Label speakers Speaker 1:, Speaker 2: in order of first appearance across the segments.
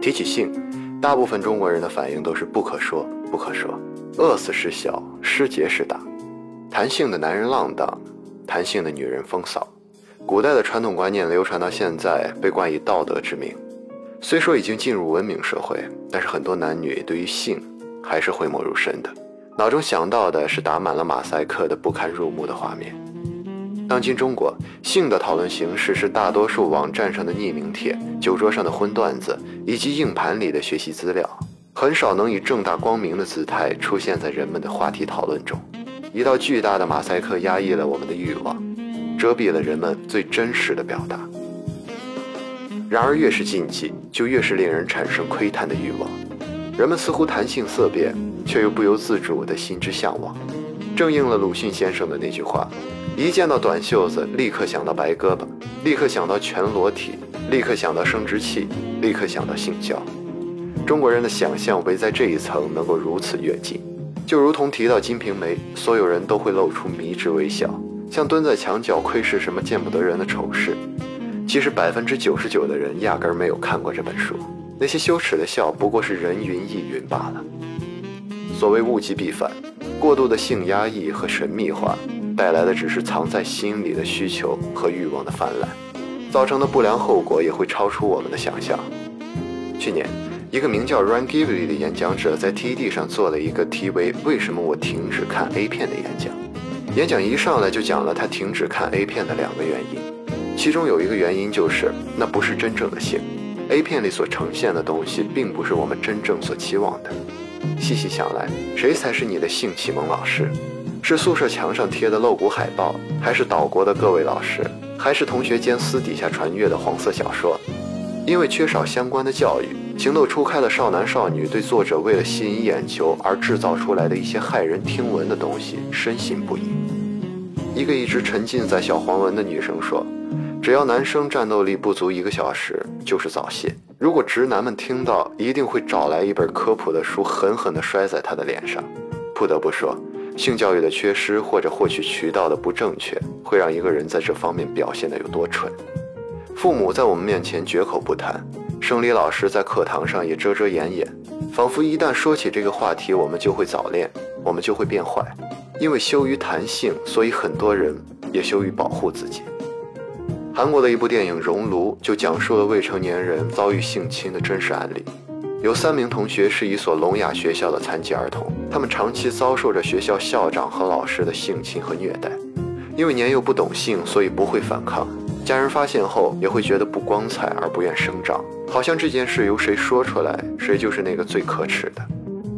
Speaker 1: 提起性，大部分中国人的反应都是不可说，不可说，饿死是小，失节是大。谈性的男人浪荡，谈性的女人风骚。古代的传统观念流传到现在，被冠以道德之名。虽说已经进入文明社会，但是很多男女对于性还是讳莫如深的，脑中想到的是打满了马赛克的不堪入目的画面。当今中国性的讨论形式是大多数网站上的匿名帖、酒桌上的荤段子以及硬盘里的学习资料，很少能以正大光明的姿态出现在人们的话题讨论中。一道巨大的马赛克压抑了我们的欲望，遮蔽了人们最真实的表达。然而，越是禁忌，就越是令人产生窥探的欲望。人们似乎谈性色变，却又不由自主地心之向往。正应了鲁迅先生的那句话。一见到短袖子，立刻想到白胳膊，立刻想到全裸体，立刻想到生殖器，立刻想到性交。中国人的想象围在这一层能够如此跃进，就如同提到《金瓶梅》，所有人都会露出迷之微笑，像蹲在墙角窥视什么见不得人的丑事。其实百分之九十九的人压根儿没有看过这本书，那些羞耻的笑不过是人云亦云罢了。所谓物极必反，过度的性压抑和神秘化。带来的只是藏在心里的需求和欲望的泛滥，造成的不良后果也会超出我们的想象。去年，一个名叫 Ryan Gively 的演讲者在 TED 上做了一个题为“为什么我停止看 A 片”的演讲。演讲一上来就讲了他停止看 A 片的两个原因，其中有一个原因就是那不是真正的性，A 片里所呈现的东西并不是我们真正所期望的。细细想来，谁才是你的性启蒙老师？是宿舍墙上贴的露骨海报，还是岛国的各位老师，还是同学间私底下传阅的黄色小说？因为缺少相关的教育，情窦初开的少男少女对作者为了吸引眼球而制造出来的一些骇人听闻的东西深信不疑。一个一直沉浸在小黄文的女生说：“只要男生战斗力不足一个小时，就是早泄。如果直男们听到，一定会找来一本科普的书，狠狠地摔在他的脸上。”不得不说。性教育的缺失或者获取渠道的不正确，会让一个人在这方面表现得有多蠢。父母在我们面前绝口不谈，生理老师在课堂上也遮遮掩掩，仿佛一旦说起这个话题，我们就会早恋，我们就会变坏。因为羞于谈性，所以很多人也羞于保护自己。韩国的一部电影《熔炉》就讲述了未成年人遭遇性侵的真实案例。有三名同学是一所聋哑学校的残疾儿童，他们长期遭受着学校校长和老师的性侵和虐待。因为年幼不懂性，所以不会反抗。家人发现后也会觉得不光彩而不愿声张，好像这件事由谁说出来，谁就是那个最可耻的。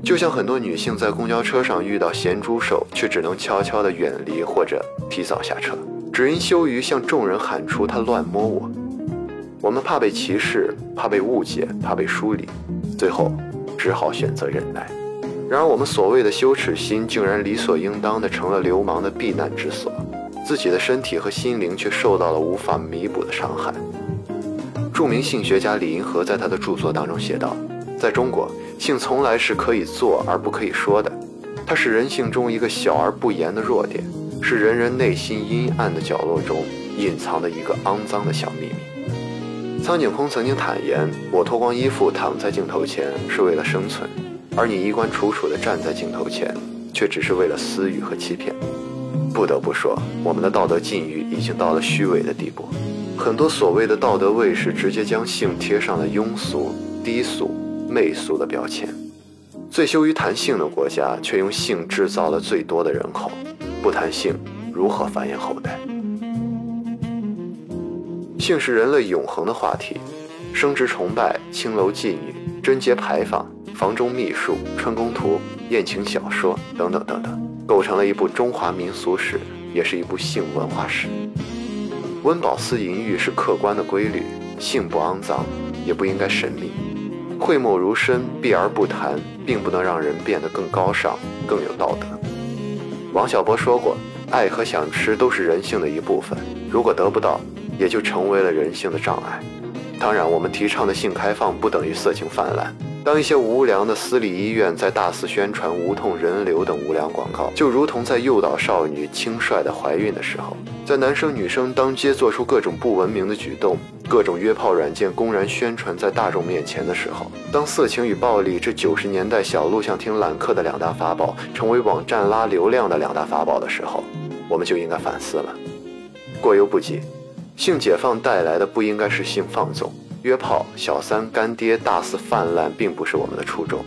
Speaker 1: 就像很多女性在公交车上遇到咸猪手，却只能悄悄地远离或者提早下车，只因羞于向众人喊出“他乱摸我”。我们怕被歧视，怕被误解，怕被疏离。最后，只好选择忍耐。然而，我们所谓的羞耻心，竟然理所应当的成了流氓的避难之所，自己的身体和心灵却受到了无法弥补的伤害。著名性学家李银河在他的著作当中写道：“在中国，性从来是可以做而不可以说的，它是人性中一个小而不言的弱点，是人人内心阴暗的角落中隐藏的一个肮脏的小秘密。”苍井空曾经坦言：“我脱光衣服躺在镜头前是为了生存，而你衣冠楚楚地站在镜头前，却只是为了私欲和欺骗。”不得不说，我们的道德禁欲已经到了虚伪的地步。很多所谓的道德卫士直接将性贴上了庸俗、低俗、媚俗的标签。最羞于谈性的国家，却用性制造了最多的人口。不谈性，如何繁衍后代？性是人类永恒的话题，生殖崇拜、青楼妓女、贞节牌坊、房中秘术、春宫图、艳情小说等等等等，构成了一部中华民俗史，也是一部性文化史。温饱思淫欲是客观的规律，性不肮脏，也不应该神秘。讳莫如深，避而不谈，并不能让人变得更高尚、更有道德。王小波说过：“爱和想吃都是人性的一部分，如果得不到。”也就成为了人性的障碍。当然，我们提倡的性开放不等于色情泛滥。当一些无良的私立医院在大肆宣传无痛人流等无良广告，就如同在诱导少女轻率的怀孕的时候，在男生女生当街做出各种不文明的举动，各种约炮软件公然宣传在大众面前的时候，当色情与暴力这九十年代小录像厅揽客的两大法宝成为网站拉流量的两大法宝的时候，我们就应该反思了。过犹不及，性解放带来的不应该是性放纵、约炮、小三、干爹大肆泛滥，并不是我们的初衷。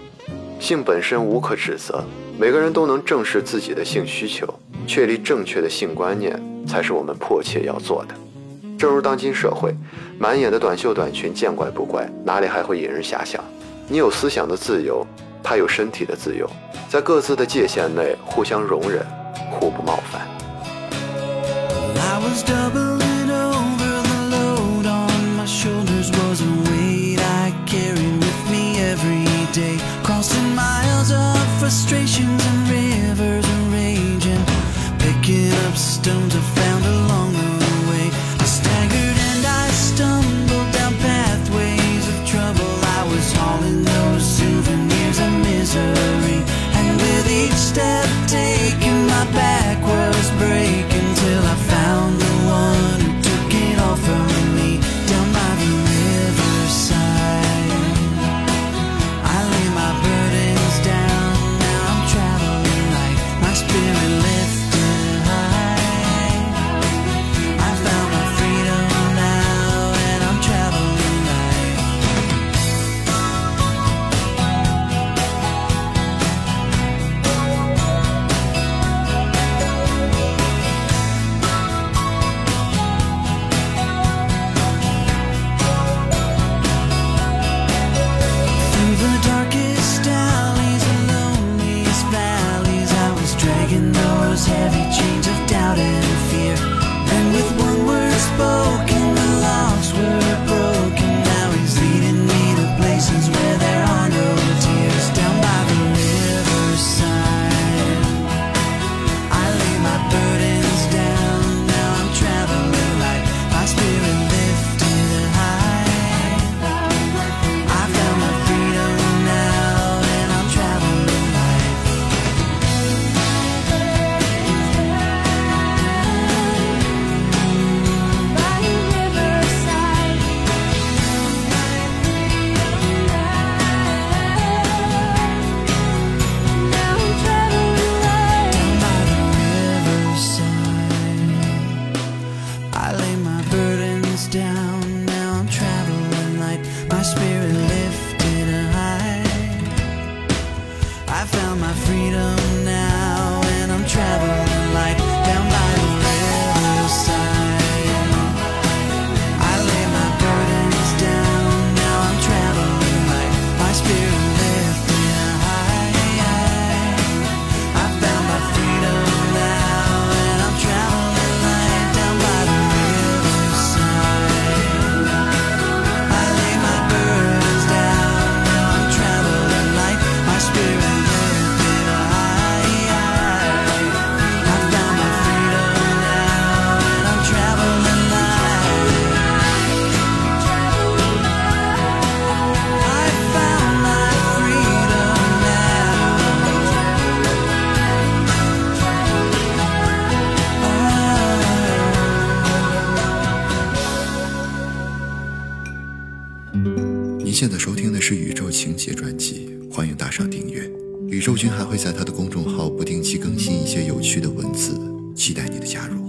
Speaker 1: 性本身无可指责，每个人都能正视自己的性需求，确立正确的性观念，才是我们迫切要做的。正如当今社会，满眼的短袖短裙，见怪不怪，哪里还会引人遐想？你有思想的自由，他有身体的自由，在各自的界限内互相容忍，互不冒犯。
Speaker 2: Picking up stones I found along the way 您现在收听的是《宇宙情节》专辑，欢迎打赏订阅。宇宙君还会在他的公众号不定期更新一些有趣的文字，期待你的加入。